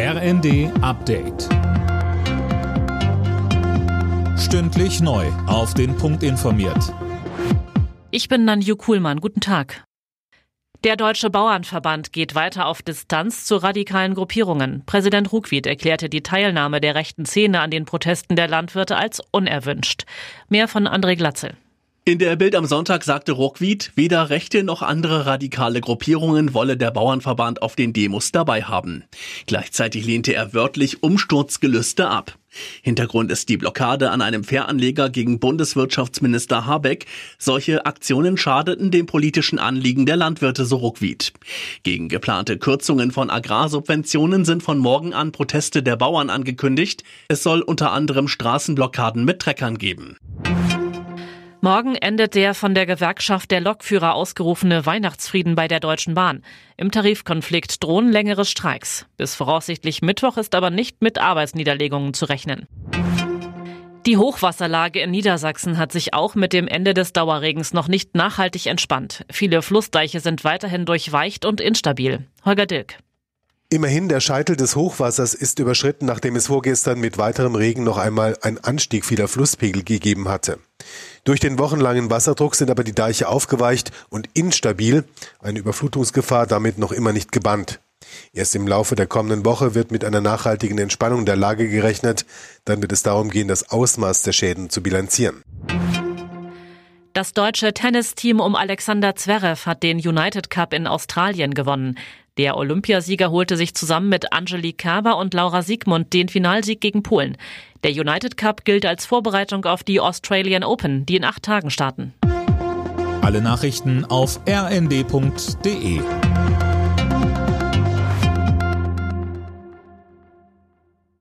RND Update. Stündlich neu. Auf den Punkt informiert. Ich bin Nanju Kuhlmann. Guten Tag. Der Deutsche Bauernverband geht weiter auf Distanz zu radikalen Gruppierungen. Präsident Ruckwied erklärte die Teilnahme der rechten Szene an den Protesten der Landwirte als unerwünscht. Mehr von André Glatzel. In der Bild am Sonntag sagte Ruckwied, weder rechte noch andere radikale Gruppierungen wolle der Bauernverband auf den Demos dabei haben. Gleichzeitig lehnte er wörtlich Umsturzgelüste ab. Hintergrund ist die Blockade an einem Fähranleger gegen Bundeswirtschaftsminister Habeck. Solche Aktionen schadeten dem politischen Anliegen der Landwirte, so Ruckwied. Gegen geplante Kürzungen von Agrarsubventionen sind von morgen an Proteste der Bauern angekündigt. Es soll unter anderem Straßenblockaden mit Treckern geben. Morgen endet der von der Gewerkschaft der Lokführer ausgerufene Weihnachtsfrieden bei der Deutschen Bahn. Im Tarifkonflikt drohen längere Streiks. Bis voraussichtlich Mittwoch ist aber nicht mit Arbeitsniederlegungen zu rechnen. Die Hochwasserlage in Niedersachsen hat sich auch mit dem Ende des Dauerregens noch nicht nachhaltig entspannt. Viele Flussdeiche sind weiterhin durchweicht und instabil. Holger Dilk. Immerhin, der Scheitel des Hochwassers ist überschritten, nachdem es vorgestern mit weiterem Regen noch einmal einen Anstieg vieler Flusspegel gegeben hatte. Durch den wochenlangen Wasserdruck sind aber die Deiche aufgeweicht und instabil, eine Überflutungsgefahr damit noch immer nicht gebannt. Erst im Laufe der kommenden Woche wird mit einer nachhaltigen Entspannung der Lage gerechnet, dann wird es darum gehen, das Ausmaß der Schäden zu bilanzieren. Das deutsche Tennisteam um Alexander Zverev hat den United Cup in Australien gewonnen. Der Olympiasieger holte sich zusammen mit Angelique Kerber und Laura Siegmund den Finalsieg gegen Polen. Der United Cup gilt als Vorbereitung auf die Australian Open, die in acht Tagen starten. Alle Nachrichten auf rnd.de